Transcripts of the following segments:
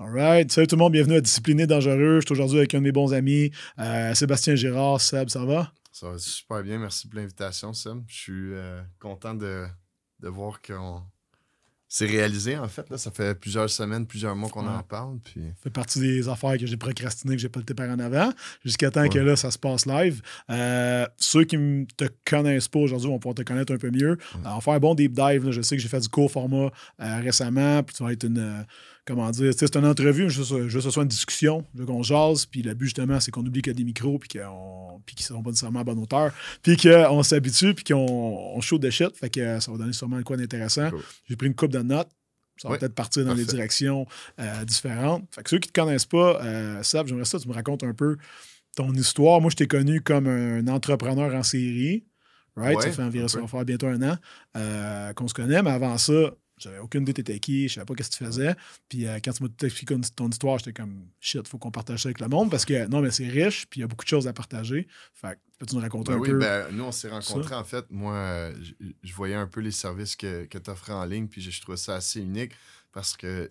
All right. Salut tout le monde, bienvenue à Discipliné Dangereux. Je suis aujourd'hui avec un de mes bons amis, euh, Sébastien Girard. Seb, ça va? Ça va super bien. Merci pour l'invitation, Seb. Je suis euh, content de, de voir qu'on c'est réalisé, en fait. Là. Ça fait plusieurs semaines, plusieurs mois qu'on en parle. Puis... Ça fait partie des affaires que j'ai procrastinées, que j'ai pas le par en avant, jusqu'à temps que là, ça se passe live. Euh, ceux qui ne te connaissent pas aujourd'hui vont pouvoir te connaître un peu mieux. on va faire un bon deep dive. Je sais que j'ai fait du court format récemment, puis tu vas être une comment dire, c'est une entrevue, juste, que ce soit une discussion, qu'on jase, puis le but justement, c'est qu'on oublie qu'il y a des micros, puis qu'ils ne sont pas nécessairement à bonne hauteur, puis qu'on s'habitue, puis qu'on on shoot de shit, fait que ça va donner sûrement quoi d'intéressant. J'ai pris une coupe de notes, ça va peut-être partir dans des directions euh, différentes. Fait que ceux qui ne te connaissent pas, euh, savent, j'aimerais ça que tu me racontes un peu ton histoire. Moi, je t'ai connu comme un entrepreneur en série. Right? ça fait environ, ça va faire bientôt un an euh, qu'on se connaît, mais avant ça, j'avais aucune idée t'étais qui, je savais pas ce que tu faisais. Puis euh, quand tu m'as expliqué ton histoire, j'étais comme shit, faut qu'on partage ça avec le monde parce que non, mais c'est riche, puis il y a beaucoup de choses à partager. Fait peux-tu nous raconter ben un oui, peu? Ben, nous, on s'est rencontrés en fait. Moi, je, voyais un peu les services que, que tu offrais en ligne, puis je trouvais ça assez unique parce que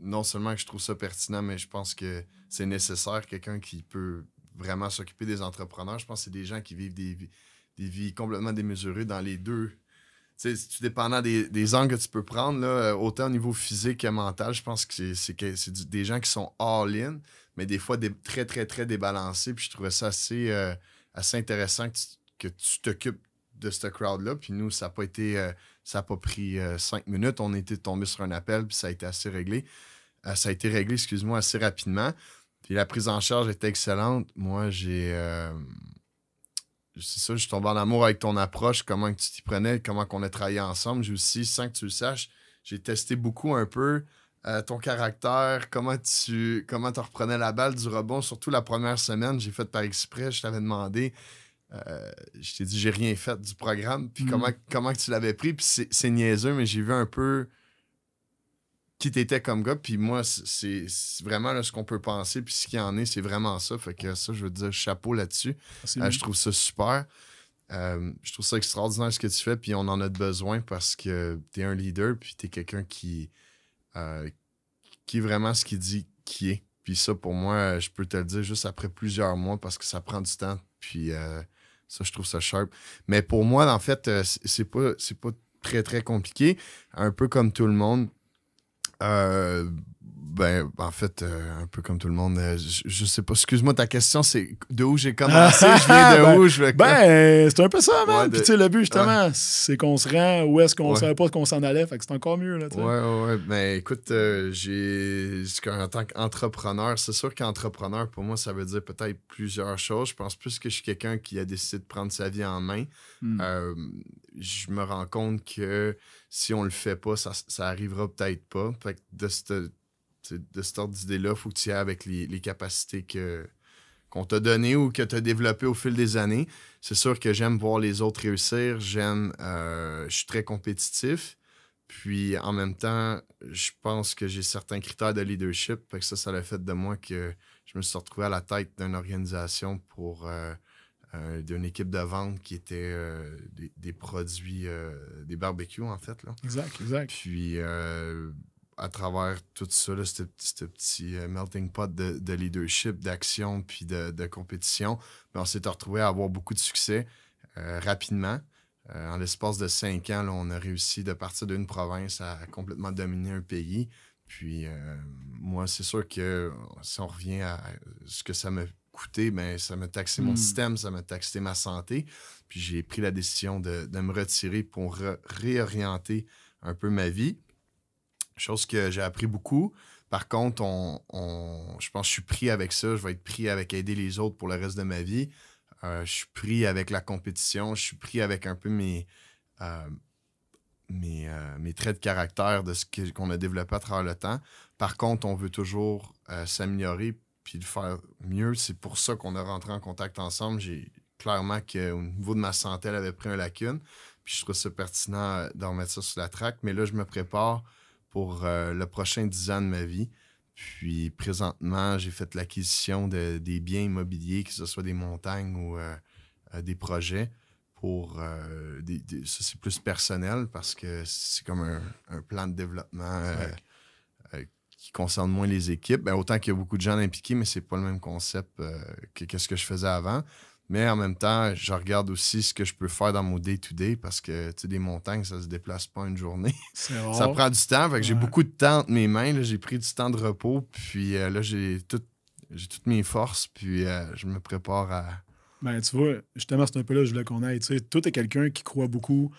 non seulement que je trouve ça pertinent, mais je pense que c'est nécessaire, quelqu'un qui peut vraiment s'occuper des entrepreneurs. Je pense que c'est des gens qui vivent des, des vies complètement démesurées dans les deux tu dépendant des, des, angles que tu peux prendre, là, euh, autant au niveau physique que mental, je pense que c'est des gens qui sont all-in, mais des fois très, très, très débalancés. Puis je trouvais ça assez, euh, assez intéressant que tu t'occupes de ce crowd-là. Puis nous, ça n'a pas été. Euh, ça pas pris cinq minutes. On était tombé sur un appel, puis ça a été assez réglé. ça a été réglé, excuse-moi, assez rapidement. Puis la prise en charge était excellente. Moi, j'ai c'est ça, je suis tombé en amour avec ton approche, comment tu t'y prenais, comment qu'on a travaillé ensemble. J'ai aussi, sans que tu le saches, j'ai testé beaucoup un peu euh, ton caractère, comment tu comment reprenais la balle du rebond, surtout la première semaine, j'ai fait par exprès, je t'avais demandé, euh, je t'ai dit j'ai rien fait du programme, puis mm. comment, comment tu l'avais pris, puis c'est niaiseux, mais j'ai vu un peu qui t'étais comme gars. Puis moi, c'est vraiment ce qu'on peut penser. Puis ce qu'il y en est, c'est vraiment ça. Fait que ça, je veux dire, chapeau là-dessus. Euh, je trouve ça super. Euh, je trouve ça extraordinaire ce que tu fais. Puis on en a besoin parce que tu es un leader. Puis tu es quelqu'un qui, euh, qui est vraiment ce qu'il dit qui est. Puis ça, pour moi, je peux te le dire juste après plusieurs mois parce que ça prend du temps. Puis ça, je trouve ça sharp. Mais pour moi, en fait, c'est pas, pas très, très compliqué. Un peu comme tout le monde euh, ben, en fait, euh, un peu comme tout le monde, euh, je, sais pas. Excuse-moi, ta question, c'est de où j'ai commencé, je viens de ben, où, je vais. Ben, c'est un peu ça, man. Puis, tu sais, le but, justement, c'est qu'on se rend où est-ce qu'on savait pas qu'on s'en allait. Fait que c'est encore mieux, là, Ouais, ouais, Ben, écoute, j'ai. En tant qu'entrepreneur, c'est sûr qu'entrepreneur, pour moi, ça veut dire peut-être plusieurs choses. Je pense plus que je suis quelqu'un qui a décidé de prendre sa vie en main. Hmm. je me rends compte que si on le fait pas, ça, ça arrivera peut-être pas. Fait que de cette, de cette d'idée-là, il faut que tu y ailles avec les, capacités que, qu'on t'a données ou que tu as développées au fil des années. C'est sûr que j'aime voir les autres réussir. J'aime. Euh, je suis très compétitif. Puis en même temps, je pense que j'ai certains critères de leadership. Fait que ça, ça l'a fait de moi que je me suis retrouvé à la tête d'une organisation pour. Euh, euh, d'une équipe de vente qui était euh, des, produits, euh, des barbecues, en fait. Là. Exact, exact. Puis, à travers tout ça, ce petit melting pot de, leadership, d'action, puis de, compétition, ben, on s'est retrouvé à avoir beaucoup de succès rapidement. en l'espace de cinq ans, on a réussi de partir d'une province à complètement dominer un pays. Puis, moi, c'est sûr que si on revient à ce que ça me coûté, ça m'a taxé mon hmm. système, ça m'a taxé ma santé. Puis j'ai pris la décision de, me retirer pour réorienter un peu ma vie. Chose que j'ai appris beaucoup. Par contre, on, je pense que je suis pris avec ça. Je vais être pris avec aider les autres pour le reste de ma vie. Euh, je suis pris avec la compétition. Je suis pris avec un peu mes, euh, euh, mes, traits de caractère de ce qu'on a développé à travers le temps. Par contre, on veut toujours s'améliorer puis le faire mieux. C'est pour ça qu'on a rentré en contact ensemble. J'ai clairement qu'au niveau de ma santé, elle avait pris un lacune. Puis je trouve ça pertinent euh, d'en remettre ça sur la traque. Mais là, je me prépare pour euh, le prochain 10 ans de ma vie. Puis présentement, j'ai fait l'acquisition de, des biens immobiliers, que ce soit des montagnes ou euh, des projets. Pour ça, c'est plus personnel parce que c'est comme un, plan de développement qui concerne moins les équipes. Ben, autant qu'il y a beaucoup de gens impliqués, mais c'est pas le même concept euh, que, ce que je faisais avant. Mais en même temps, je regarde aussi ce que je peux faire dans mon day-to-day parce que des montagnes, ça se déplace pas une journée. ça prend du temps. Fait que j'ai beaucoup de temps entre mes mains. J'ai pris du temps de repos. Puis euh, là, j'ai tout, toutes mes forces. Puis euh, je me prépare à. Ben, tu vois, justement, c'est un peu là que je voulais qu'on aille. Tu sais, toi, es quelqu'un qui croit beaucoup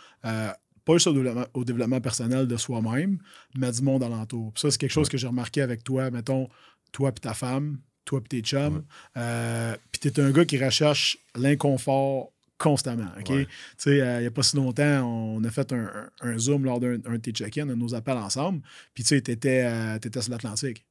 pas juste au développement, personnel de soi-même, mais du monde alentour. ça, c'est quelque chose que j'ai remarqué avec toi, mettons, toi et ta femme, toi et tes chums. Euh, puis tu es un gars qui recherche l'inconfort constamment. OK? Tu sais, euh, il n'y a pas si longtemps, on a fait un, Zoom lors d'un de tes check-in, de nos appels ensemble. Puis tu sais, tu étais, euh, sur l'Atlantique.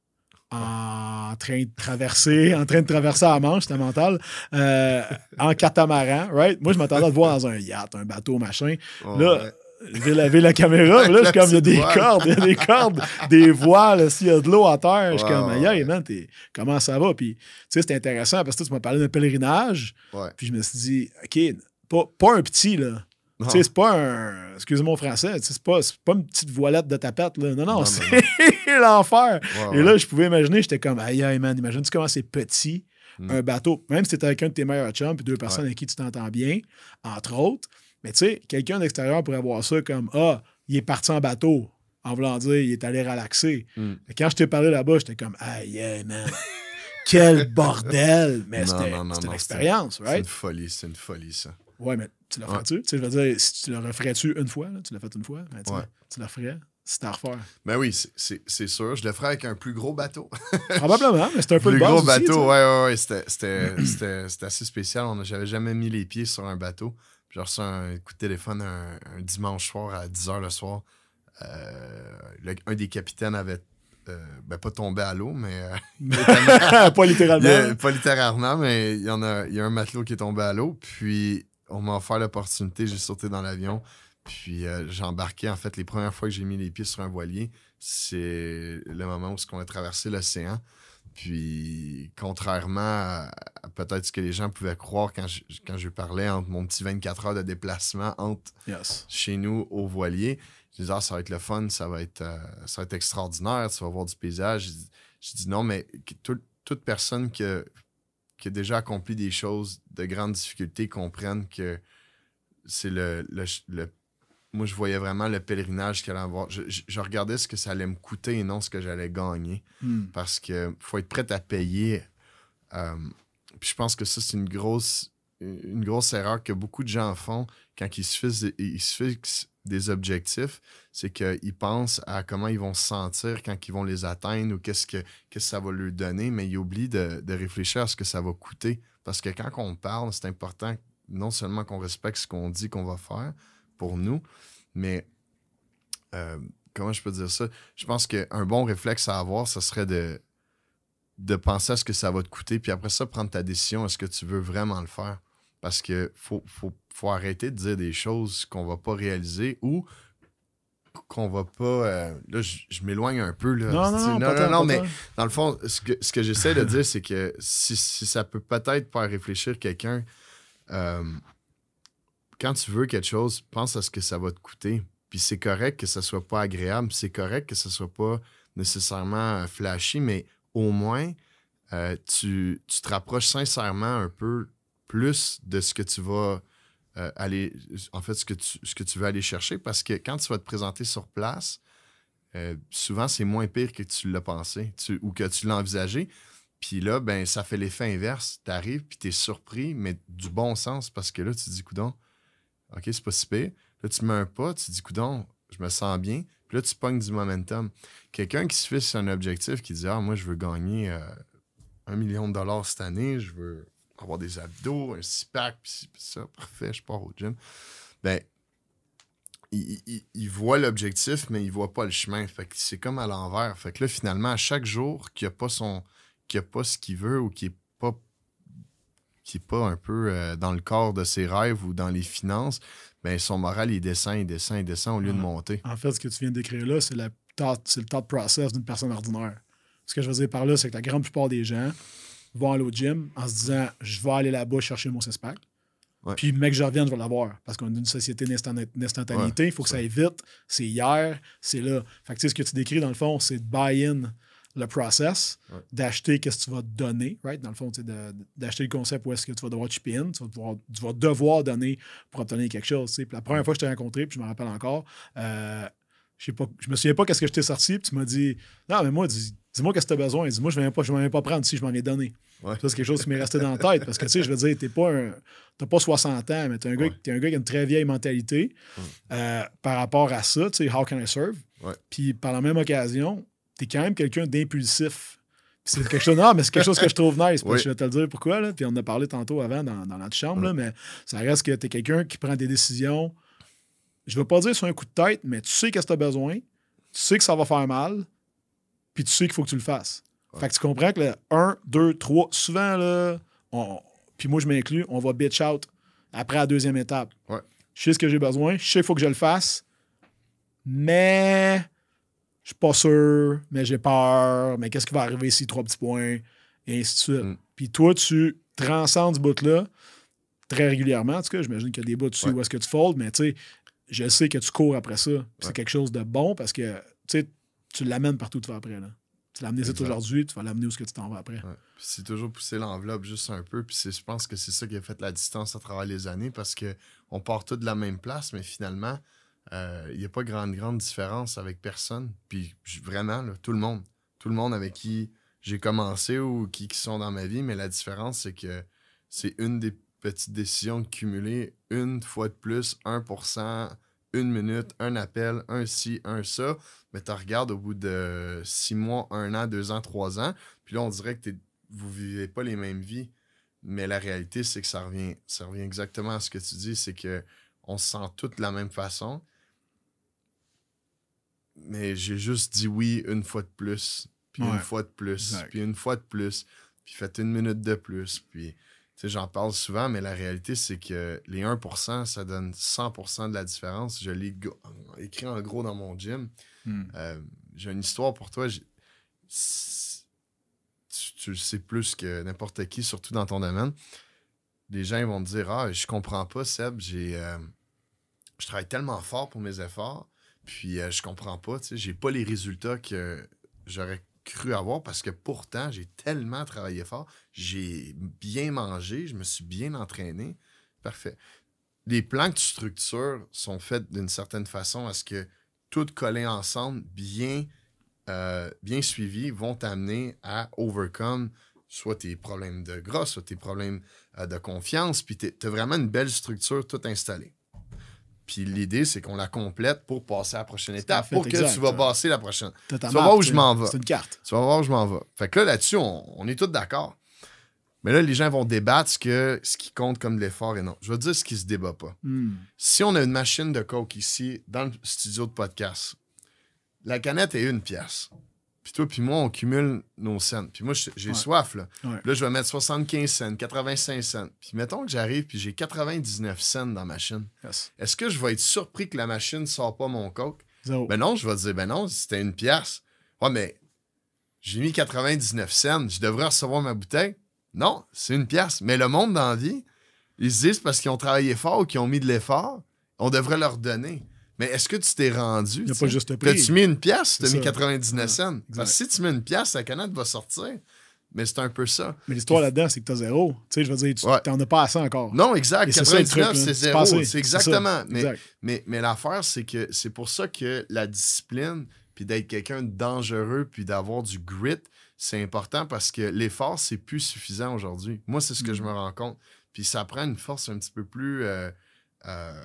En train de traverser, en train de traverser la Manche, c'était mental, en catamaran, right? Moi, je m'attendais à te voir dans un yacht, un bateau, machin. là, vais laver la caméra. là, je suis comme, il y a des cordes, il y a des cordes, des voiles, s'il y a de l'eau à terre. Je suis comme, aïe, man, comment ça va? Puis, tu sais, c'est intéressant parce que tu m'as parlé d'un pèlerinage. Puis je me suis dit, OK, pas, pas un petit, là. Tu sais, c'est pas un. Excusez-moi mon français, c'est pas, pas une petite voilette de tapette, là. Non, non, c'est l'enfer. Et là, je pouvais imaginer, j'étais comme, aïe, aïe, man, imagine-tu comment c'est petit, hmm. un bateau. Même si c'était avec un de tes meilleurs chums, puis deux personnes avec qui tu t'entends bien, entre autres. Mais tu sais, quelqu'un d'extérieur pourrait voir ça comme Ah, il est parti en bateau. En voulant dire, il est allé relaxer. Hmm. Quand je t'ai parlé là-bas, j'étais comme Aïe, aïe, man. Quel bordel! Mais c'était une expérience, right? C'est une folie, c'est une folie, ça. Ouais, mais tu le ferais-tu? Tu sais, je veux dire, si tu le referais-tu une fois, là, tu l'as fait une fois, ben, tu le ferais t'as à refaire. Ben oui, c'est sûr. Je le ferais avec un plus gros bateau. Probablement, mais c'est un peu le plus gros bateau, ouais, ouais, ouais. C'était assez spécial. J'avais jamais mis les pieds sur un bateau. J'ai reçu un coup de téléphone un, dimanche soir à 10h le soir. Euh, un des capitaines avait euh, ben, pas tombé à l'eau, mais. Euh, pas littéralement. pas littéralement, mais il y, en a, y a un matelot qui est tombé à l'eau. Puis, on m'a offert l'opportunité, j'ai sauté dans l'avion. Puis, j'ai embarqué. En fait, les premières fois que j'ai mis les pieds sur un voilier, c'est le moment où on a traversé l'océan. Puis, contrairement à, peut-être ce que les gens pouvaient croire quand je, quand je parlais entre mon petit 24 heures de déplacement entre chez nous au voilier, je disais, ah, ça va être le fun, ça va être, euh, ça va être extraordinaire, tu vas voir du paysage. Je, dis non, mais toute personne qui a, qui a, déjà accompli des choses de grande difficulté comprenne que c'est le, le, le moi, je voyais vraiment le pèlerinage qu'il allait avoir. Je, regardais ce que ça allait me coûter et non ce que j'allais gagner. Hmm. Parce qu'il faut être prêt à payer. Euh, puis je pense que ça, c'est une grosse, une grosse erreur que beaucoup de gens font quand ils se fixent, ils se fixent des objectifs. C'est qu'ils pensent à comment ils vont se sentir quand ils vont les atteindre ou qu'est-ce que, que ça va leur donner, mais ils oublient de, de réfléchir à ce que ça va coûter. Parce que quand on parle, c'est important non seulement qu'on respecte ce qu'on dit qu'on va faire, pour nous. Mais euh, comment je peux dire ça? Je pense qu'un bon réflexe à avoir, ce serait de, de penser à ce que ça va te coûter, puis après ça, prendre ta décision. Est-ce que tu veux vraiment le faire? Parce que faut, faut, arrêter de dire des choses qu'on va pas réaliser ou qu'on va pas. Euh, là, je, m'éloigne un peu. Là. Non, non, non, non, mais dans le fond, ce que, ce que j'essaie de dire, c'est que si, ça peut peut-être faire réfléchir quelqu'un, euh, quand tu veux quelque chose, pense à ce que ça va te coûter. Puis c'est correct que ça soit pas agréable, c'est correct que ça soit pas nécessairement euh, flashy, mais au moins, euh, tu, te rapproches sincèrement un peu plus de ce que tu vas euh, aller, en fait, ce que, tu, ce que tu veux aller chercher, parce que quand tu vas te présenter sur place, souvent c'est moins pire que tu l'as pensé ou que tu l'as envisagé. Puis là, ben, ça fait l'effet inverse. Tu arrives, puis tu es surpris, mais du bon sens, parce que là, tu te dis, coudon, OK, c'est pas si pire. Là, tu mets un pas, tu dis, coudon, je me sens bien. Puis là, tu pognes du momentum. Quelqu'un qui se fixe un objectif, qui dit, ah, moi, je veux gagner euh, un million de dollars cette année, je veux avoir des abdos, un six-pack, puis ça, parfait, je pars au gym. Ben, il, voit l'objectif, mais il voit pas le chemin. Fait que c'est comme à l'envers. Fait que là, finalement, à chaque jour qu'il a pas son. a pas ce qu'il veut ou qu'il est pas qui n'est pas un peu euh, dans le corps de ses rêves ou dans les finances, ben son moral, il descend, il descend, il descend au lieu de monter. En fait, ce que tu viens de décrire là, c'est le thought process d'une personne ordinaire. Ce que je veux dire par là, c'est que la grande plupart des gens vont aller au gym en se disant je vais aller là-bas chercher mon six-pack. Puis, mec, je reviens, je vais l'avoir. Parce qu'on est une société d'instantanéité. Il faut que ça aille vite. C'est hier, c'est là. Fait que, tu sais, ce que tu décris, dans le fond, c'est de buy-in le process, Ouais. d'acheter qu'est-ce que tu vas donner, right? Dans le fond, d'acheter le concept où est-ce que tu vas devoir chip in, tu vas devoir, tu vas devoir donner pour obtenir quelque chose. Puis la première fois que je t'ai rencontré, puis je me rappelle encore, euh, je je me souviens pas qu'est-ce que je t'ai sorti, puis tu m'as dit Non, mais moi, dis, moi qu'est-ce que tu as besoin. Dis-moi, je ne je viens pas prendre si je m'en. Ouais. Ça, c'est quelque chose qui m'est resté dans la tête. Parce que, tu sais, je veux dire, t'es pas un. T'as pas 60 ans, mais t'es un, gars, t'es un gars qui a une très vieille mentalité euh, par rapport à ça, tu sais, how can I serve? Ouais. Puis par la même occasion, t'es quand même quelqu'un d'impulsif. C'est quelque chose, non, mais c'est quelque chose que je trouve nice. Oui. Je vais te le dire pourquoi. Là. Puis on en a parlé tantôt avant dans, dans notre chambre, là, mais ça reste que t'es quelqu'un qui prend des décisions. Je veux pas dire sur un coup de tête, mais tu sais qu'est-ce que t'as besoin, tu sais que ça va faire mal, puis tu sais qu'il faut que tu le fasses. Ouais. Fait que tu comprends que le 1, 2, 3, souvent, là, on- puis moi je m'inclus, on va bitch out après la deuxième étape. Ouais. Je sais ce que j'ai besoin, je sais qu'il faut que je le fasse, mais je suis pas sûr, mais j'ai peur, mais qu'est-ce qui va arriver si trois petits points, et ainsi de suite. Mm. Puis toi, tu transcendes ce bout-là très régulièrement. En tout cas, j'imagine qu'il y a des bouts dessus Ouais. où est-ce que tu folds, mais tu sais, je sais que tu cours après ça. C'est quelque chose de bon parce que tu l'amènes partout où tu vas après. Là. Tu l'as amené aujourd'hui, tu vas l'amener où est-ce que tu t'en vas après. Ouais. C'est toujours pousser l'enveloppe juste un peu. Puis je pense que c'est ça qui a fait la distance à travers les années parce que on part tous de la même place, mais finalement, il n'y a pas grande, grande différence avec personne. Puis vraiment, tout le monde. Tout le monde avec qui j'ai commencé ou qui, qui sont dans ma vie, mais la différence, c'est que c'est une des petites décisions cumulées une fois de plus, 1%, une minute, un appel, un ci, un ça. Mais tu regardes au bout de six mois, un an, deux ans, trois ans, puis là, on dirait que vous vivez pas les mêmes vies. Mais la réalité, c'est que ça revient, ça revient exactement à ce que tu dis, c'est que on se sent tous de la même façon. Mais j'ai juste dit oui une fois de plus, puis Ouais. une fois de plus, Exact. puis une fois de plus, puis faites une minute de plus, puis... Tu sais, j'en parle souvent, mais la réalité, c'est que les 1%, ça donne 100% de la différence. Je l'ai écrit en gros dans mon gym. Hmm. Euh, J'ai une histoire pour toi. Tu, tu le sais plus que n'importe qui, surtout dans ton domaine. Les gens ils vont te dire Ah, je comprends pas, Seb. J'ai, euh, je travaille tellement fort pour mes efforts, puis euh, je comprends pas. Tu sais, j'ai pas les résultats que j'aurais cru avoir parce que pourtant, j'ai tellement travaillé fort. J'ai bien mangé, je me suis bien entraîné. Parfait. Les plans que tu structures sont faits d'une certaine façon à ce que tout collé ensemble, bien, euh, bien suivis, vont t'amener à overcome soit tes problèmes de gras, soit tes problèmes euh, de confiance, puis tu as vraiment une belle structure toute installée. Puis l'idée, c'est qu'on la complète pour passer à la prochaine étape, pour que tu vas passer la prochaine. Tu vas voir où je m'en vais. C'est une carte. Tu vas voir où je m'en vais. Fait que là, là-dessus, on, on est tous d'accord. Mais là, les gens vont débattre ce, que, ce qui compte comme de l'effort et non. Je vais te dire ce qui se débat pas. Hmm. Si on a une machine de coke ici, dans le studio de podcast, la canette est une pièce. Puis toi, puis moi, on cumule nos cents. Puis moi, j'ai Ouais. soif, là. Ouais. Là, je vais mettre 75 cents, 85 cents. Puis mettons que j'arrive, puis j'ai 99 cents dans la machine. Yes. Est-ce que je vais être surpris que la machine ne sort pas mon coke? Zéro. Ben non, je vais dire, ben non, c'était une pièce. Ouais, mais j'ai mis 99 cents, je devrais recevoir ma bouteille? Non, c'est une pièce. Mais le monde dans la vie, ils se disent parce qu'ils ont travaillé fort ou qu'ils ont mis de l'effort, on devrait leur donner. Mais est-ce que tu t'es rendu? Il n'y a tu pas juste prix. T'as-tu mis une pièce, t'as mis ça. 99 Ouais, cents? Parce que si tu mets une pièce, la canette va sortir. Mais c'est un peu ça. Mais l'histoire là-dedans, c'est que t'as zéro. Tu sais, je veux dire, tu Ouais. t'en as pas assez encore. Non, exact. Et c'est ça, le 99, truc, là. c'est zéro. C'est exactement. Mais, Exact. mais, mais l'affaire, c'est que c'est pour ça que la discipline, puis d'être quelqu'un de dangereux, puis d'avoir du grit, c'est important parce que l'effort, c'est plus suffisant aujourd'hui. Moi, c'est ce que je Mm. me rends compte. Puis ça prend une force un petit peu plus, euh, euh,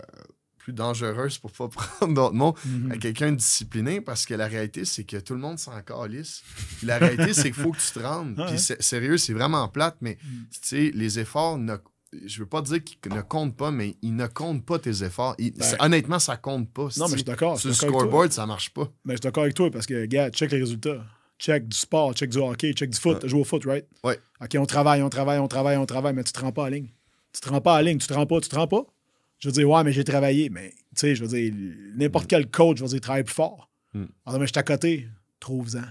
plus dangereuse pour pas prendre d'autres mots Mhm. à quelqu'un de discipliné parce que la réalité, c'est que tout le monde s'en calisse. La réalité, c'est qu'il faut que tu te rendes. Puis sérieux, c'est vraiment plate, mais Mm. tu sais, les efforts ne. Je veux pas dire qu'ils ne comptent pas, mais ils ne comptent pas tes efforts. Ils- Ben. honnêtement, ça compte pas. Non, mais je suis d'accord. Sur le scoreboard, ça marche pas. Mais je suis d'accord avec toi parce que, gars, check les résultats. Check du sport, check du hockey, check du foot. Tu joues au foot, right? Ouais. OK, on travaille, on travaille, on travaille, on travaille, mais tu te rends pas en ligne. Tu te rends pas en ligne, tu te rends pas, tu te rends pas. Je veux dire, ouais, mais j'ai travaillé. Mais, tu sais, je veux dire, n'importe quel coach, je veux dire, travaille plus fort. Mm. Ah, non, mais je suis à côté. Trouve-en.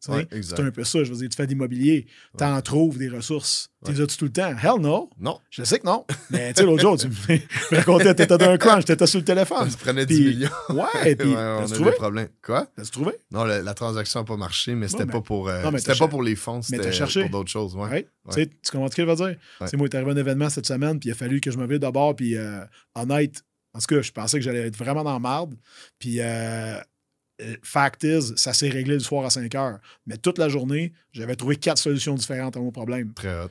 C'est un peu ça. Je veux dire, tu fais de l'immobilier, tu en trouves des ressources. Tu les as-tu tout le temps? Hell no. Non. Je sais que non. Mais tu sais, l'autre jour, tu me racontais, t'étais dans un crunch, t'étais sur le téléphone. Tu prenais 10 millions. Ouais, puis. ouais, on a trouvé? des problèmes. Quoi? T'as-tu trouvé? Non, la, transaction n'a pas marché, mais c'était pas pour. Euh, c'était pas pour les fonds, c'était pour d'autres choses. Ouais. Tu comprends ce je veux dire? C'est moi, il est arrivé un événement cette semaine, puis il a fallu que je me d'abord, puis euh, honnête, en tout cas, je pensais que j'allais être vraiment dans la marde. Puis euh, euh, fact is, ça s'est réglé le soir à 5 heures. Mais toute la journée, j'avais trouvé quatre solutions différentes à mon problème. Très hot.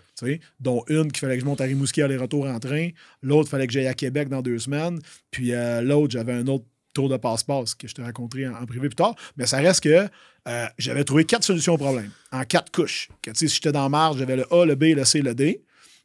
dont une qu'il fallait que je monte à Rimouski aller-retour en train. L'autre, il fallait que j'aille à Québec dans deux semaines. Puis euh, l'autre, j'avais un autre tour de passe-passe que je te raconterai en, privé plus tard. Mais ça reste que euh, j'avais trouvé quatre solutions au problème, en quatre couches. Que, si j'étais dans marge, j'avais le A, le B, le C, le D.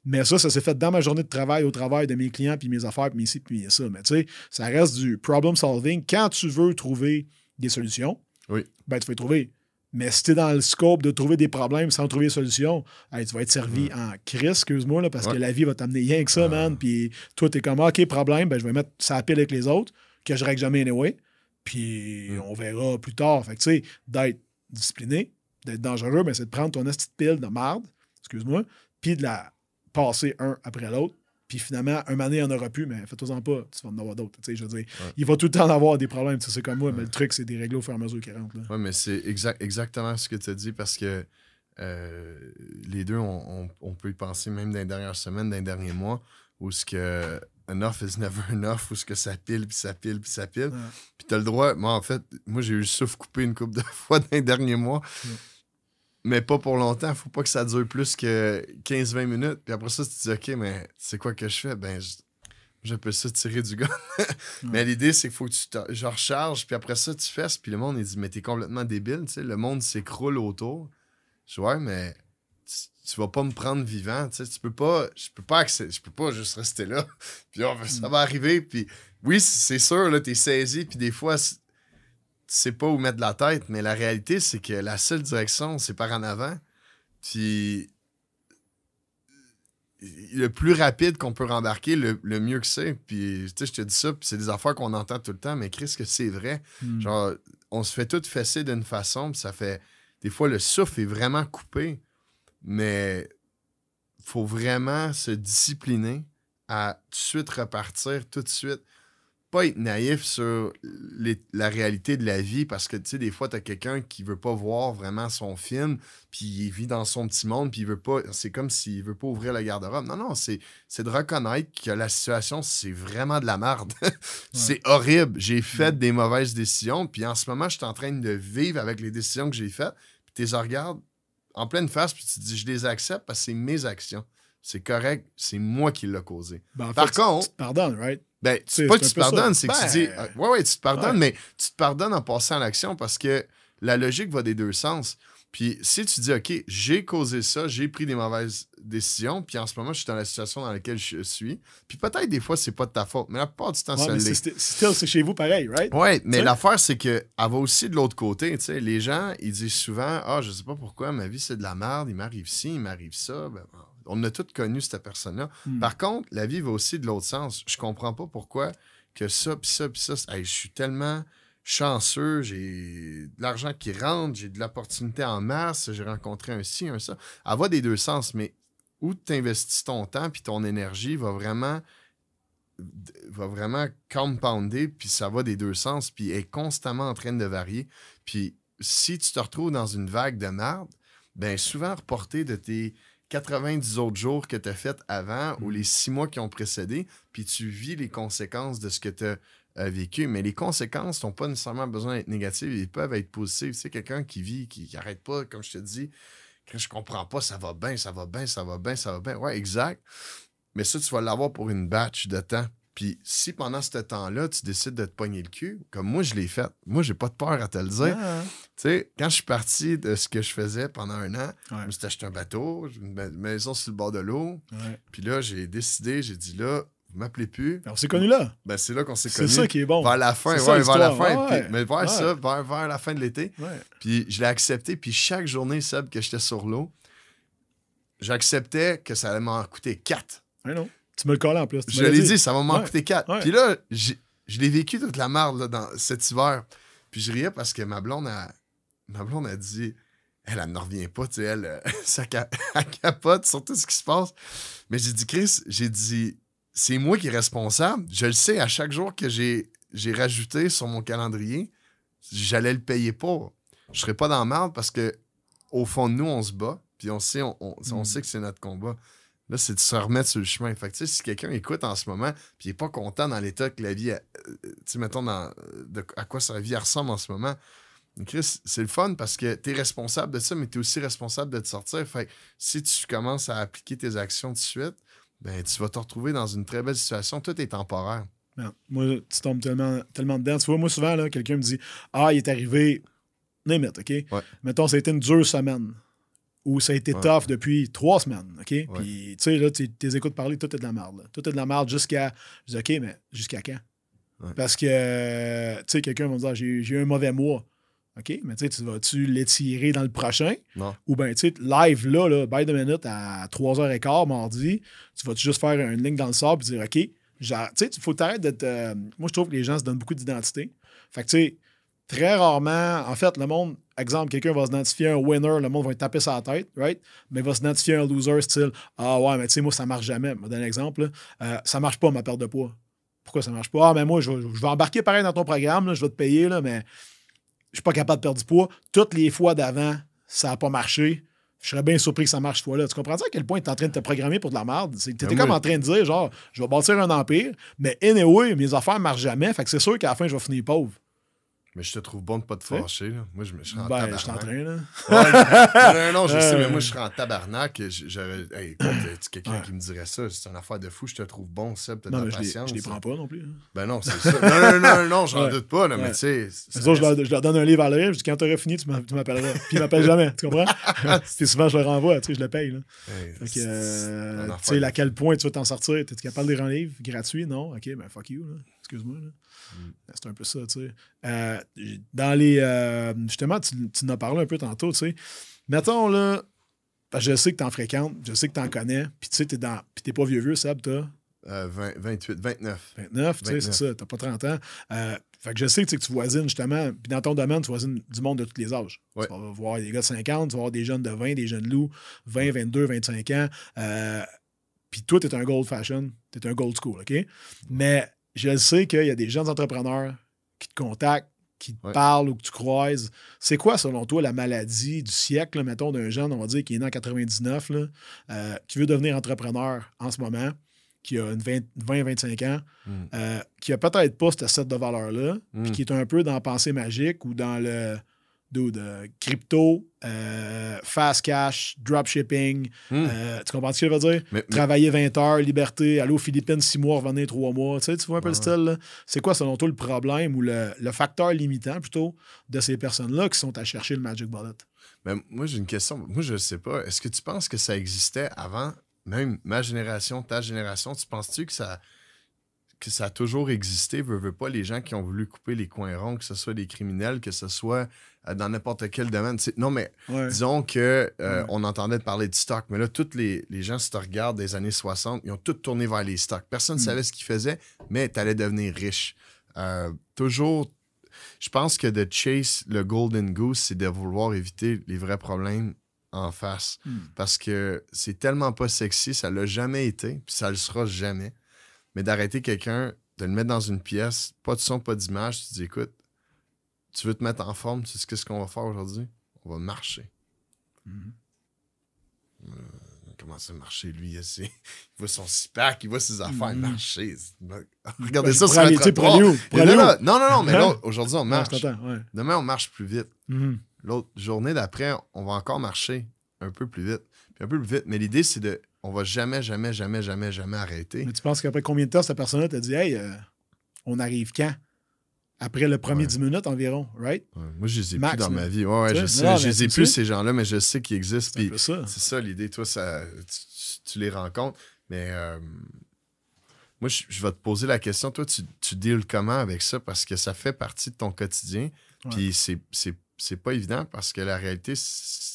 Mais ça, ça s'est fait dans ma journée de travail, au travail de mes clients, puis mes affaires, puis mes puis ça. Mais tu sais, ça reste du problem solving. Quand tu veux trouver des solutions, oui. ben, tu vas trouver. Mais si tu es dans le scope de trouver des problèmes sans trouver des solutions, tu vas être servi en crise, excuse-moi, parce que la vie va t'amener rien que ça, man. Puis toi, tu es comme, OK, problème, ben, je vais mettre ça à pile avec les autres, que je règle jamais anyway. Puis on verra plus tard. Fait que, tu sais, d'être discipliné, d'être dangereux, ben, c'est de prendre ton petite pile de marde, excuse-moi, puis de la passer un après l'autre puis finalement, un année, il n'y en aura plus, mais fais-toi-en pas, tu vas en avoir d'autres. Je veux dire, il va tout le temps avoir des problèmes, c'est comme moi, mais le truc, c'est des régler au fur et à mesure qu'il rentre. Oui, mais c'est exact, exactement ce que tu as dit parce que euh, les deux, on, peut y penser même dans les dernières semaines, dans les derniers mois, où ce que enough is never enough, où ce que ça pile, puis ça pile, puis ça pile. Puis tu as le droit, moi en fait, moi j'ai eu le souffle coupé une couple de fois dans les derniers mois mais pas pour longtemps. Faut pas que ça dure plus que 15-20 minutes. Puis après ça, tu te dis, OK, mais c'est quoi que je fais? Ben, j'appelle ça tirer du gun. mais l'idée, c'est qu'il faut que tu je recharge, puis après ça, tu fesses. Puis le monde, il dit, mais t'es complètement débile, tu sais. Le monde s'écroule autour. Je dis, ouais, mais tu, vas pas me prendre vivant, tu sais. Tu peux pas, je peux pas je peux pas juste rester là. puis ça mm. va arriver. Puis oui, c'est sûr, là, t'es saisi. Puis des fois, tu sais pas où mettre la tête, mais la réalité, c'est que la seule direction, c'est par en avant. Puis le plus rapide qu'on peut rembarquer, le, mieux que c'est. Puis, tu sais, je te dis ça, puis c'est des affaires qu'on entend tout le temps, mais Chris, que c'est vrai. Hmm. Genre, on se fait tout fesser d'une façon, puis ça fait. Des fois, le souffle est vraiment coupé, mais faut vraiment se discipliner à tout de suite repartir, tout de suite pas être naïf sur la réalité de la vie parce que, tu sais, des fois, tu as quelqu'un qui veut pas voir vraiment son film, puis il vit dans son petit monde, puis il veut pas. C'est comme s'il veut pas ouvrir le garde-robe. Non, non, c'est de reconnaître que la situation, c'est vraiment de la merde. c'est horrible. J'ai fait des mauvaises décisions, puis en ce moment, je suis en train de vivre avec les décisions que j'ai faites, puis tu les regardes en pleine face, puis tu te dis, je les accepte parce que c'est mes actions. C'est correct, c'est moi qui l'ai causé. Ben, Par contre. Tu right? Ben, c'est pas que tu te pardonnes, c'est que tu dis. Ben, ouais, ouais, tu te pardonnes, mais tu te pardonnes en passant à l'action parce que la logique va des deux sens. Puis si tu dis, OK, j'ai causé ça, j'ai pris des mauvaises décisions, puis en ce moment, je suis dans la situation dans laquelle je suis. Puis peut-être des fois, c'est pas de ta faute, mais la plupart du temps, ouais, c'est C'est chez vous pareil, right? Oui, mais l'affaire, c'est qu'elle va aussi de l'autre côté. Tu sais, les gens, ils disent souvent, ah, je sais pas pourquoi, ma vie, c'est de la merde, il m'arrive ci, il m'arrive ça. Ben, on a tous connu cette personne-là. Hmm. Par contre, la vie va aussi de l'autre sens. Je comprends pas pourquoi que ça, puis ça, puis ça. je suis tellement chanceux, j'ai de l'argent qui rentre, j'ai de l'opportunité en masse, j'ai rencontré un ci, un ça. Elle va des deux sens, mais où tu investis ton temps puis ton énergie va vraiment va vraiment compounder, puis ça va des deux sens, puis est constamment en train de varier. Puis si tu te retrouves dans une vague de merde, ben souvent reporter de tes 90 autres jours que tu as fait avant ou mm. les six mois qui ont précédé, puis tu vis les conséquences de ce que tu as vécu. Mais les conséquences n'ont pas nécessairement besoin d'être négatives, ils peuvent être positives. Tu sais, quelqu'un qui vit, qui n'arrête pas, comme je te dis, que je comprends pas, ça va bien, ça va bien, ça va bien, ça va bien. Ouais, exact. Mais ça, tu vas l'avoir pour une batch de temps. Puis si pendant ce temps-là, tu décides de te pogner le cul, comme moi, je l'ai fait. Moi, j'ai pas de peur à te le dire. Ah. Tu sais, quand je suis parti de ce que je faisais pendant un an, je me suis acheté un bateau, une maison sur le bord de l'eau. Puis là, j'ai décidé, j'ai dit là, vous m'appelez plus. On s'est connus là. Ben, c'est là qu'on s'est connus. C'est ça qui est bon. Vers la fin, ouais, vers la fin. mais vers ça, vers, la fin de l'été. Puis je l'ai accepté. Puis chaque journée, Seb, que j'étais sur l'eau, j'acceptais que ça allait m'en coûter quatre. non. Tu me le collais en plus. je l'ai dit. ça va m'en coûter 4. Puis là, je l'ai vécu toute la merde dans cet hiver. Puis je riais parce que ma blonde a, ma blonde a dit elle, elle ne revient pas, tu sais, elle, euh, ça ca- elle capote sur tout ce qui se passe. Mais j'ai dit, Chris, j'ai dit, c'est moi qui est responsable. Je le sais, à chaque jour que j'ai, j'ai rajouté sur mon calendrier, j'allais le payer pas. Je serais pas dans la merde parce que au fond de nous, on se bat, puis on sait, on, on- on Mm. sait que c'est notre combat. Là, c'est de se remettre sur le chemin. Fait que, tu sais, si quelqu'un écoute en ce moment, puis il n'est pas content dans l'état que la vie, euh, tu sais, mettons, dans, de, à quoi sa vie ressemble en ce moment, Chris, c'est le fun parce que tu es responsable de ça, mais tu es aussi responsable de te sortir. Fait que si tu commences à appliquer tes actions tout de suite, ben, tu vas te retrouver dans une très belle situation. Tout est temporaire. Non. Moi, tu tombes tellement, tellement dedans. Tu vois, moi, souvent, là, quelqu'un me dit Ah, il est arrivé. It, OK? Ouais. Mettons, ça a été une dure semaine. Ou ça a été Ouais. tough depuis trois semaines, OK? Puis, tu sais, là, tu les écoutes parler, tout est de la merde. là. Tout est de la merde jusqu'à. Je dis, OK, mais jusqu'à quand? Ouais. Parce que, tu sais, quelqu'un va me dire, j'ai eu un mauvais mois. OK, mais tu sais, tu vas-tu l'étirer dans le prochain? Non. Ou bien, tu sais, live là, là, by the minute à 3h15 mardi, tu vas juste faire une ligne dans le sable et dire, OK, genre, tu sais, il faut t'arrêter d'être. euh, moi, je trouve que les gens se donnent beaucoup d'identité. Fait que, tu sais, très rarement, en fait, le monde, exemple, quelqu'un va s'identifier un winner, le monde va tapé sur la tête, right? Mais il va s'identifier un loser, style, ah ouais, mais tu sais, moi, ça marche jamais. Je vais donner un exemple. Euh, ça marche pas, ma perte de poids. Pourquoi ça marche pas? Ah, mais moi, je vais, je vais embarquer pareil dans ton programme, là, je vais te payer, là, mais je suis pas capable de perdre du poids. Toutes les fois d'avant, ça n'a pas marché. Je serais bien surpris que ça marche cette fois-là. Tu comprends à quel point tu es en train de te programmer pour de la merde? Tu étais Ben comme en train de dire, genre, je vais bâtir un empire, mais anyway, mes affaires marchent jamais. Fait que c'est sûr qu'à la fin, je vais finir pauvre. Mais je te trouve bon de pas te fâcher. Là. Moi, je, me- je serais en Ben, je suis en tabarnak. train, là. Ouais, non, non, non, je sais, mais Euh. moi, je serais en tabarnak. J'aurais. Hey, écoute, quelqu'un Ouais. qui me dirait ça, c'est une affaire de fou, je te trouve bon, Seb, t'as de la patience. je les prends pas non plus. hein. Ben non, c'est ça. Non, non, non, non, j'en Ouais. doute pas, là, mais tu sais. Je leur, je leur donne un livre à lire. Je dis, quand t'auras fini, tu m'a- tu m'appelleras. Puis ils m'appellent jamais. Tu comprends? Puis souvent, je le renvoie. Tu sais, je le paye. Là. Hey, Fait que, c'est- euh, tu sais, à quel point tu vas t'en sortir? T'es capable de lire un livre gratuit? Non? OK, ben fuck you. là. Excuse-moi. Mm. C'est un peu ça, tu sais. Euh, dans les. euh, justement, tu, tu en as parlé un peu tantôt, tu sais. Mettons, là. parce que je sais que t'en fréquentes, je sais que t'en connais, puis tu sais, t'es dans. Puis t'es pas vieux vieux, Seb, t'as Euh, 20, 28, 29. 29, tu sais, c'est 29. ça, t'as pas 30 ans. Euh, fait que je sais que, tu tu voisines justement, puis dans ton domaine, tu voisines du monde de tous les âges. Ouais. Tu vas voir des gars de 50, tu vas voir des jeunes de 20, des jeunes loups, 20, 22, 25 ans. Puis toi, t'es un gold fashion, t'es un gold school, OK? Mais je sais qu'il y a des jeunes entrepreneurs qui te contactent, qui te Ouais. parlent ou que tu croises. C'est quoi, selon toi, la maladie du siècle, là, mettons, d'un jeune, on va dire, qui est né en 99, là, euh, qui veut devenir entrepreneur en ce moment, qui a une 20-25 ans, Mm. euh, qui a peut-être pas ce set de valeurs-là, Mm. puis qui est un peu dans la pensée magique ou dans le dude, euh, crypto, euh, fast cash, dropshipping. Mm. euh, tu comprends ce que je veux dire? Mais- mais- Travailler 20 heures, liberté, aller aux Philippines 6 mois, revenir 3 mois. Tu, sais, tu vois un peu le style? C'est quoi, selon toi, le problème ou le, le facteur limitant plutôt de ces personnes-là qui sont à chercher le Magic Bullet? Mais moi, j'ai une question. Moi, je sais pas. Est-ce que tu penses que ça existait avant, même ma génération, ta génération? Tu penses-tu que ça, que ça a toujours existé? Veux, veux pas les gens qui ont voulu couper les coins ronds, que ce soit des criminels, que ce soit euh, dans n'importe quel domaine. Non, mais Ouais. disons que euh, Ouais. on entendait parler de stock, mais là, tous les, les gens, si tu regardes des années 60, ils ont tous tourné vers les stocks. Personne ne Mm. savait ce qu'ils faisaient, mais tu allais devenir riche. Euh, toujours, je pense que de chase le golden goose, c'est de vouloir éviter les vrais problèmes en face. Hmm. Parce que c'est tellement pas sexy, ça l'a jamais été, puis ça le sera jamais. Mais d'arrêter quelqu'un, de le mettre dans une pièce, pas de son, pas d'image, tu te dis écoute, tu veux te mettre en forme, tu sais qu'est-ce qu'on va faire aujourd'hui? On va marcher. Mhm. Il commence à marcher, lui? Il, il voit son six-pack, il voit ses affaires Mhm. marcher. Regardez Ouais, ça là, où? là, Non, non, non, mais là, Hein? aujourd'hui, on marche. ouais. Demain, on marche plus vite. Mhm. L'autre journée d'après, on va encore marcher un peu plus vite. Puis un peu plus vite. Mais l'idée, c'est de. On va jamais, jamais, jamais, jamais, jamais arrêter. Mais tu penses qu'après combien de temps cette personne-là t'a dit Hey, euh, on arrive quand? Après le premier Ouais. 10 minutes environ, right? Ouais, moi, je les ai Max, plus dans ma vie. Ouais, ouais, je sais, non, je les ai plus, ces gens-là, mais je sais qu'ils existent. C'est ça. l'idée. Toi, ça, tu, les rencontres. Mais euh, moi, je, je vais te poser la question. Toi, tu, tu deals comment avec ça? Parce que ça fait partie de ton quotidien. Puis c'est- pas évident parce que la réalité, c'est-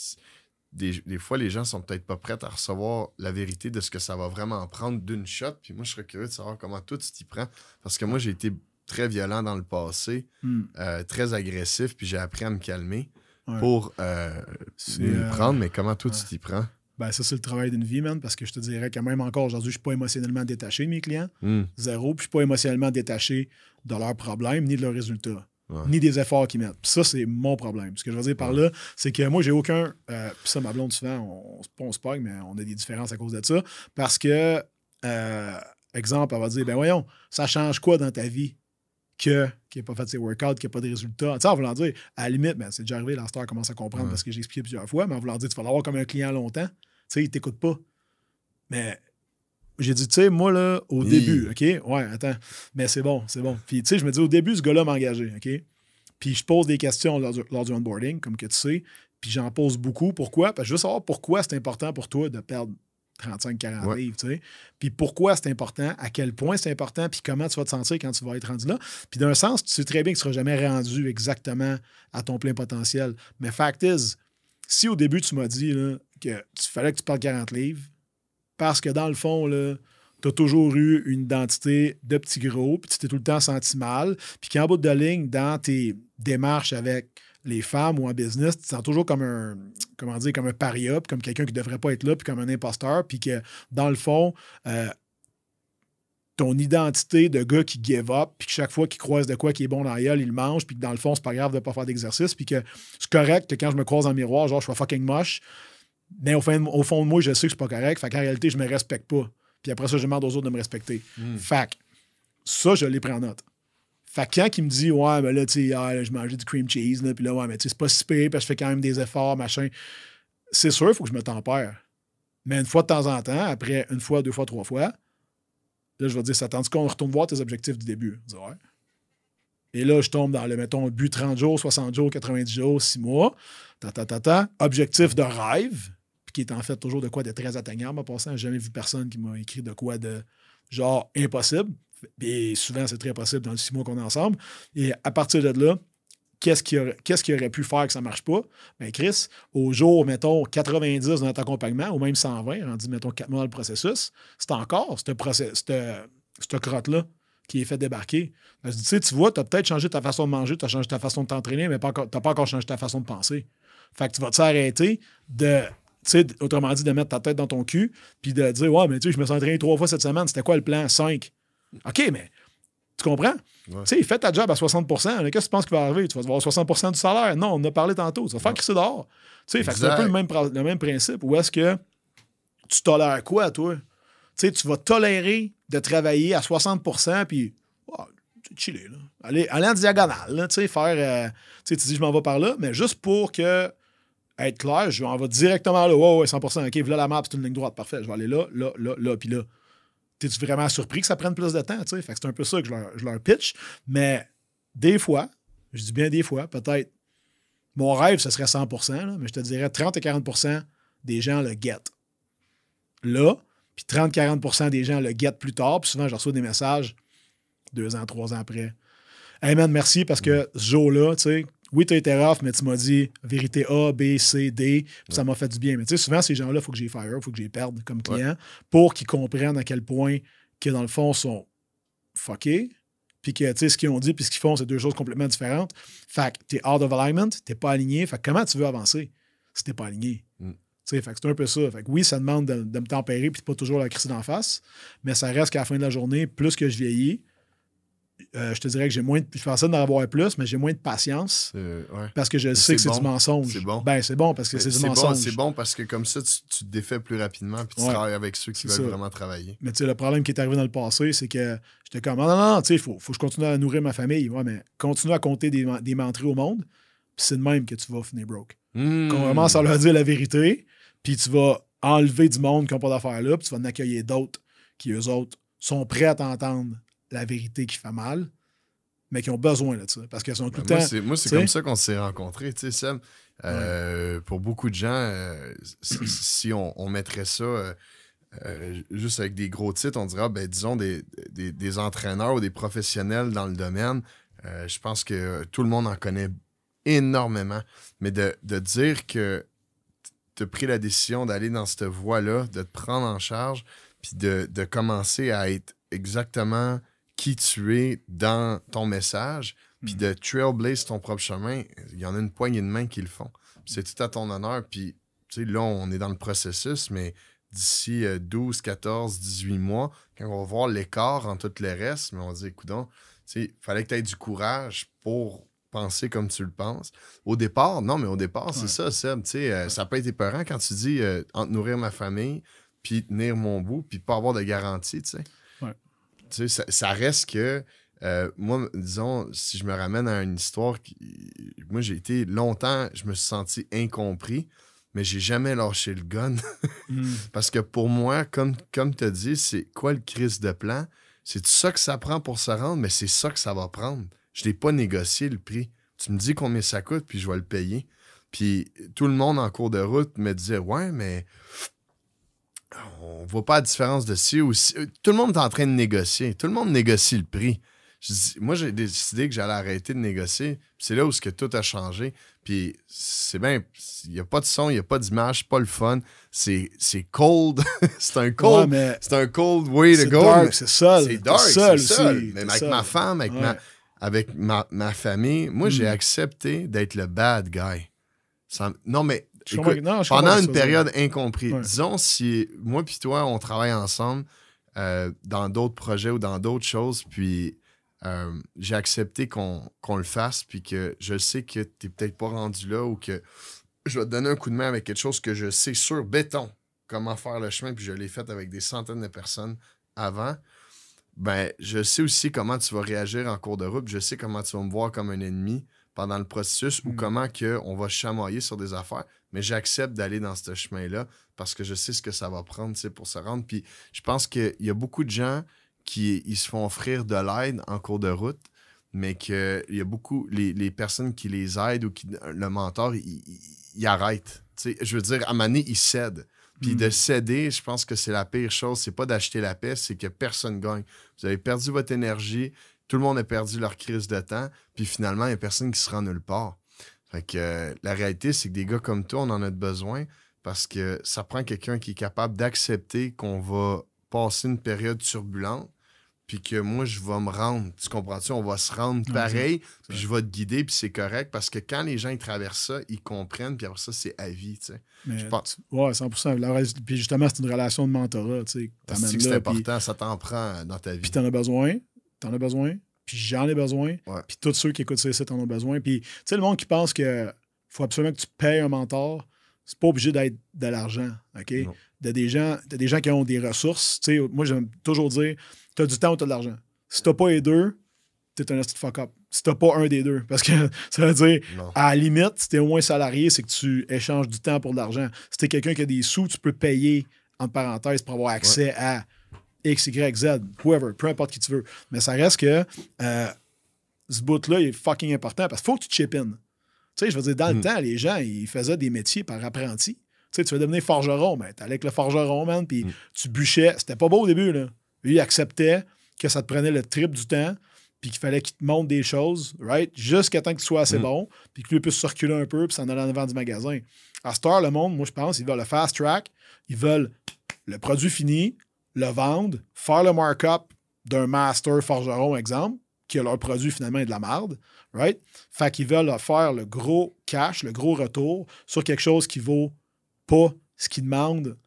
des, des fois, les gens sont peut-être pas prêts à recevoir la vérité de ce que ça va vraiment prendre d'une shot. Puis moi, je serais curieux de savoir comment toi, tu t'y prends. Parce que moi, j'ai été très violent dans le passé, Hmm. euh, très agressif, puis j'ai appris à me calmer. pour euh, le prendre, mais comment toi tu t'y prends? Ben, ça, c'est le travail d'une vie, man, parce que je te dirais que même encore aujourd'hui, je suis pas émotionnellement détaché de mes clients. Hmm. Zéro. Puis je suis pas émotionnellement détaché de leurs problèmes ni de leurs résultats. Ni des efforts qu'ils mettent. Puis ça, c'est mon problème. Ce que je veux dire par là, c'est que moi, j'ai aucun. Euh, puis ça, ma blonde, souvent, on, on, se pogne, mais on a des différences à cause de ça. Parce que, euh, exemple, elle va dire ben voyons, ça change quoi dans ta vie que qui n'a pas fait ses workouts, qui n'a pas de résultats? Tu sais, en voulant dire, à la limite, ben, c'est déjà arrivé, la star commence à comprendre parce que j'ai expliqué plusieurs fois, mais en voulant dire, tu vas l'avoir comme un client longtemps sais, il t'écoute pas. Mais j'ai dit, tu sais, moi, là, au début, OK? Ouais, attends. Mais c'est bon, c'est bon. Puis, tu sais, je me dis, au début, ce gars-là m'a engagé, OK? Puis, je pose des questions lors du, onboarding, comme que tu sais. Puis, j'en pose beaucoup. Pourquoi? Parce que je veux savoir pourquoi c'est important pour toi de perdre 35-40 livres, tu sais. Puis, pourquoi c'est important, à quel point c'est important, puis comment tu vas te sentir quand tu vas être rendu là? Puis, d'un sens, tu sais très bien que tu ne seras jamais rendu exactement à ton plein potentiel. Mais, fact is, si au début, tu m'as dit, là, que tu fallait que tu parles 40 livres parce que dans le fond, tu as toujours eu une identité de petit gros, puis tu t'es tout le temps senti mal, puis qu'en bout de ligne, dans tes démarches avec les femmes ou en business, tu te sens toujours comme un, comment dire, comme un paria, comme quelqu'un qui ne devrait pas être là, puis comme un imposteur, puis que dans le fond, euh, ton identité de gars qui give up, puis que chaque fois qu'il croise de quoi qui est bon dans la gueule, il mange, puis que dans le fond, c'est pas grave de pas faire d'exercice, puis que c'est correct que quand je me croise le miroir, genre, je suis fucking moche, mais au fond, au fond de moi, je sais que c'est pas correct. Fait qu'en réalité, je me respecte pas. Puis après ça, je demande aux autres de me respecter. Hmm. Fait ça, je l'ai pris en note. Fait que quand il me dit, ouais, mais là, tu sais, ah, je mangeais du cream cheese, là, puis là, ouais, mais tu sais, c'est pas si pire, parce que je fais quand même des efforts, machin. C'est sûr, il faut que je me tempère. Mais une fois de temps en temps, après une fois, deux fois, trois fois, là, je vais dire, ça tandis qu'on retourne voir tes objectifs du début. ouais. Et là, je tombe dans le, mettons, but 30 jours, 60 jours, 90 jours, 6 mois. Ta, ta, ta, ta. Objectif de rêve qui est en fait toujours de quoi de très atteignable. En passant, j'ai jamais vu personne qui m'a écrit de quoi de genre impossible. Et souvent, c'est très possible dans les six mois qu'on est ensemble. Et à partir de là, qu'est-ce qui, aurait, aurait pu faire que ça ne marche pas? Bien, Chris, au jour, mettons, 90 dans notre accompagnement, ou même 120, rendu, mettons, 4 mois dans le processus, c'est encore cette, crotte-là qui est fait débarquer. tu sais, tu vois, tu as peut-être changé ta façon de manger, tu as changé ta façon de t'entraîner, mais tu n'as pas encore changé ta façon de penser. Fait que tu vas t'arrêter de sais, autrement dit, de mettre ta tête dans ton cul, puis de dire, ouais, mais tu sais, je me suis entraîné trois fois cette semaine, c'était quoi le plan? Cinq? OK, mais tu comprends? Tu sais, fais ta job à 60% Qu'est-ce que tu penses qu'il va arriver? Tu vas avoir 60% du salaire? Non, on en a parlé tantôt. Tu vas faire crisser dehors. Tu sais, c'est un peu le même, le même principe. Où est-ce que tu tolères quoi, toi? Tu sais, tu vas tolérer de travailler à 60% puis oh, chiller, là. Aller, aller en diagonale, tu sais, faire. Euh, tu sais, tu dis, je m'en vais par là, mais juste pour que être clair, je vais directement là. Ouais, ouais, 100%. OK, là, la map, c'est une ligne droite. Parfait. Je vais aller là, là, là, là, puis là. T'es-tu vraiment surpris que ça prenne plus de temps? Fait que c'est un peu ça que je leur, pitch. Mais des fois, je dis bien des fois, peut-être, mon rêve, ce serait 100%, mais je te dirais 30 et 40% des gens le guettent. Là, puis 30-40% des gens le guettent plus tard. Puis souvent, je reçois des messages deux ans, trois ans après. Hey man, merci parce que ce jour-là, tu sais, oui, tu as été rough, mais tu m'as dit vérité A, B, C, D, ça m'a fait du bien. Mais tu sais, souvent, ces gens-là, il faut que j'ai fire, il faut que j'ai perde comme client pour qu'ils comprennent à quel point que dans le fond, sont fuckés, puis que, tu sais, ce qu'ils ont dit puis ce qu'ils font, c'est deux choses complètement différentes. Fait que t'es out of alignment, t'es pas aligné. Fait que comment tu veux avancer si t'es pas aligné? Mm. Fait que c'est un peu ça. Fait que oui, ça demande de, me tempérer puis de pas toujours la crise d'en face, mais ça reste qu'à la fin de la journée, plus que je vieillis, euh, je te dirais que j'ai moins de. Je pensais d'en avoir plus, mais j'ai moins de patience. Parce que je sais que c'est du mensonge. C'est bon. Ben, c'est bon parce que c'est du mensonge. c'est bon parce que comme ça, tu, te défais plus rapidement puis tu travailles avec ceux qui veulent vraiment travailler. Mais tu sais, le problème qui est arrivé dans le passé, c'est que j'étais comme, non, non, non, tu sais, il faut, faut, que je continue à nourrir ma famille. Ouais, mais continue à compter des, des menteries au monde, puis c'est de même que tu vas finir broke. Mmh. Quand on commence à leur dire la vérité, puis tu vas enlever du monde qui n'a pas d'affaires là, puis tu vas en accueillir d'autres qui, eux autres, sont prêts à t'entendre la vérité qui fait mal, mais qui ont besoin de ça. Parce qu'elles sont tout le ben, temps. Moi, c'est comme ça qu'on s'est rencontrés, tu sais, Sam. Euh, pour beaucoup de gens, euh, si, on, mettrait ça euh, juste avec des gros titres, on dirait, ben, disons, des, des, entraîneurs ou des professionnels dans le domaine, je pense que tout le monde en connaît énormément. Mais de, de dire que tu as pris la décision d'aller dans cette voie-là, de te prendre en charge, puis de, de commencer à être exactement qui tu es dans ton message, Puis Mm. de trailblaze ton propre chemin, il y en a une poignée de mains qui le font. C'est tout à ton honneur. Puis, tu sais, là, on est dans le processus, mais d'ici euh, 12, 14, 18 mois, quand on va voir l'écart en tout le reste, mais on va dire, écoute, tu sais, il fallait que tu aies du courage pour penser comme tu le penses. Au départ, non, mais au départ, c'est Ouais. ça, Seb. Tu sais, euh, ça peut être épeurant quand tu dis euh, entre nourrir ma famille, puis tenir mon bout, puis pas avoir de garantie, tu sais. Ouais. Tu sais, ça, ça reste que, euh, moi, disons, si je me ramène à une histoire, qui, moi, j'ai été longtemps, je me suis senti incompris, mais j'ai jamais lâché le gun. Mm. Parce que pour moi, comme, comme tu as dit, c'est quoi le crise de plan? C'est ça que ça prend pour se rendre, mais c'est ça que ça va prendre. Je n'ai pas négocié le prix. Tu me dis combien ça coûte, puis je vais le payer. Puis tout le monde en cours de route me disait Ouais, mais on voit pas la différence de ci ou ci. Tout le monde est en train de négocier. Tout le monde négocie le prix. Je dis- moi, j'ai décidé que j'allais arrêter de négocier. C'est là où ce que tout a changé. Puis c'est bien, il n'y a pas de son, il n'y a pas d'image, c'est pas le fun. C'est cold. c'est un cold. c'est un cold way to go. c'est seul. c'est dark, c'est seul. Mais avec seul. ma femme, avec, ma, avec ma, ma famille, moi, j'ai Mm. accepté d'être le bad guy. Ça- non, mais Je écoute, comprends- non, je comprends pendant une période incomprise, Ouais. disons si moi puis toi, on travaille ensemble euh, dans d'autres projets ou dans d'autres choses, puis euh, j'ai accepté qu'on qu'on le fasse, puis que je sais que tu n'es peut-être pas rendu là ou que je vais te donner un coup de main avec quelque chose que je sais sur béton comment faire le chemin, puis je l'ai fait avec des centaines de personnes avant. Ben, je sais aussi comment tu vas réagir en cours de route, puis je sais comment tu vas me voir comme un ennemi pendant le processus ou Mm. comment que on va chamailler sur des affaires. Mais j'accepte d'aller dans ce chemin-là parce que je sais ce que ça va prendre tu sais, pour se rendre. Puis je pense qu'il y a beaucoup de gens qui ils se font offrir de l'aide en cours de route, mais qu'il y a beaucoup, les, les personnes qui les aident ou qui le mentor, il, il- il arrête. Tu sais, je veux dire, à donné, il cède. Puis de céder, je pense que c'est la pire chose. C'est pas d'acheter la paix, c'est que personne gagne. Vous avez perdu votre énergie, tout le monde a perdu leur crise de temps, puis finalement, il n'y a personne qui se rend nulle part. Fait que euh, la réalité, c'est que des gars comme toi, on en a besoin parce que ça prend quelqu'un qui est capable d'accepter qu'on va passer une période turbulente, puis que moi, je vais me rendre. Tu comprends-tu? On va se rendre pareil, puis je vais te guider, puis c'est correct parce que quand les gens ils traversent ça, ils comprennent, puis après ça, c'est à vie, tu sais. Mais Je pense- Ouais, 100%. La Puis justement, c'est une relation de mentorat. Tu sais, c'est puis- important, ça t'en prend dans ta vie. Puis t'en as besoin, t'en as besoin, puis j'en ai besoin, Ouais. puis tous ceux qui écoutent ça ici t'en ont besoin. Puis tu sais, le monde qui pense que faut absolument que tu payes un mentor, c'est pas obligé d'être de l'argent, OK? De des gens, de des gens qui ont des ressources. Tu sais, moi, j'aime toujours dire, t'as du temps ou t'as de l'argent. Si t'as pas les deux, t'es un de fuck-up. Si t'as pas un des deux. Parce que ça veut dire, Non. à la limite, si t'es au moins salarié, c'est que tu échanges du temps pour de l'argent. Si t'es quelqu'un qui a des sous, tu peux payer, entre parenthèses, pour avoir accès à X, Y, Z, whoever, peu importe qui tu veux. Mais ça reste que euh, ce bout-là est fucking important parce qu'il faut que tu chip in. Tu sais, je veux dire, dans le Mm. temps, les gens, ils faisaient des métiers par apprenti. Tu sais, tu veux devenir forgeron, ben, t'allais avec le forgeron, man, puis Mm. tu bûchais. C'était pas beau au début, là. Lui, il acceptait que ça te prenait le trip du temps, puis qu'il fallait qu'il te montre des choses, right? Jusqu'à temps que tu sois assez Mm. bon, puis que lui puisse circuler un peu, puis s'en aller en avant du magasin. À heure, le monde, moi, je pense, ils veulent le fast track, ils veulent le produit fini, le vendre, faire le markup d'un master forgeron, exemple, qui a leur produit finalement est de la merde, right? Fait qu'ils veulent faire le gros cash, le gros retour sur quelque chose qui vaut pas ce qu'ils demandent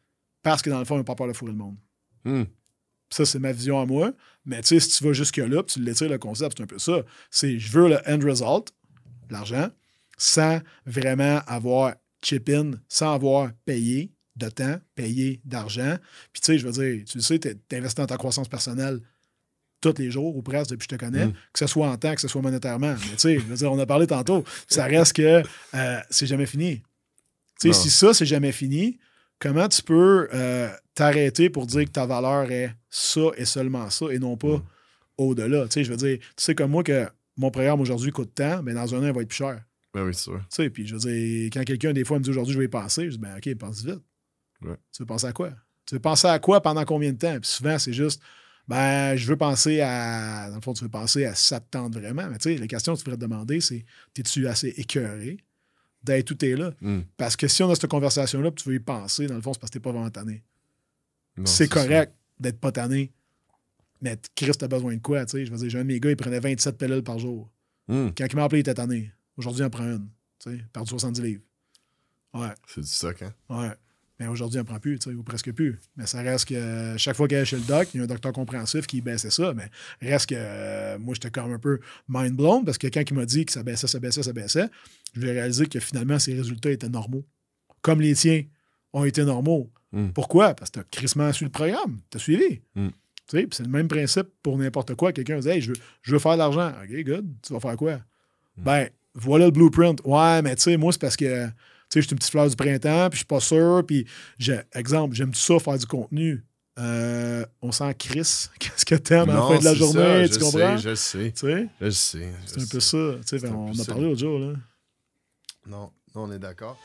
parce que dans le fond, ils n'ont pas peur de fourrer le monde. Hmm. Ça, c'est ma vision à moi. Mais tu sais, si tu vas jusque-là, puis tu l'étires le concept, c'est un peu ça. C'est je veux le end result, l'argent, sans vraiment avoir chip-in, sans avoir payé de temps, payé d'argent. Puis tu sais, je veux dire, tu le sais, tu investis dans ta croissance personnelle tous les jours ou presque depuis que je te connais, Mm. que ce soit en temps, que ce soit monétairement. Mais tu sais, je veux dire, on a parlé tantôt, ça reste que euh, c'est jamais fini. Tu sais, si ça, c'est jamais fini, comment tu peux euh, t'arrêter pour dire que ta valeur est ça et seulement ça et non pas Mm. au-delà? Tu sais, je veux dire, tu sais comme moi que mon programme aujourd'hui coûte tant, mais dans un an, il va être plus cher. Ben oui, c'est sûr. Tu sais, puis je veux dire, quand quelqu'un, des fois, me dit aujourd'hui, je vais y penser, je dis, ben, OK, pense vite. Ouais. Tu veux penser à quoi? Tu veux penser à quoi pendant combien de temps? Puis souvent, c'est juste, ben, je veux penser à. Dans le fond, tu veux penser à ça te tente vraiment. Mais tu sais, la question que tu devrais te demander, c'est, es-tu assez écœuré d'être où t'es là? Hmm. Parce que si on a cette conversation-là, puis tu veux y penser, dans le fond, c'est parce que t'es pas vraiment tanné. C'est correct d'être pas tanné. Mais Chris, t'as besoin de quoi? Tu sais, je veux dire, j'ai un de mes gars, il prenait 27 pilules par jour. Hmm. Quand il m'a appelé, il était tanné. Aujourd'hui, il en prend une. Tu sais, perdu 70 livres. Ouais, C'est du stock, hein? ouais. Mais aujourd'hui, il n'en prend plus, ou presque plus. Mais ça reste que euh, chaque fois qu'il allait chez le doc, il y a un docteur compréhensif qui baissait ça. Mais reste que euh, moi, j'étais quand même un peu mind blown parce que quand il m'a dit que ça baissait, ça baissait, ça baissait, je vais réaliser que finalement, ses résultats étaient normaux. Comme les tiens ont été normaux. Mm. Pourquoi? Parce que tu as crissement suivi le programme. Tu as suivi. Mm. C'est le même principe pour n'importe quoi. Quelqu'un dit Hey, je veux, je veux faire de l'argent. OK, good. Tu vas faire quoi? Ben, voilà le blueprint. Ouais, mais tu sais, moi, c'est parce que sais, je suis une petite fleur du printemps, puis je suis pas sûr. Puis, j'ai- exemple, j'aime tout ça, faire du contenu. Euh, on sent Chris. Qu'est-ce que t'aimes à la fin de la journée? ça, tu je comprends? sais, je sais, Tu sais, je sais. c'est un sais. peu ça. On a parlé l'autre jour. Là. Non, non, on est d'accord.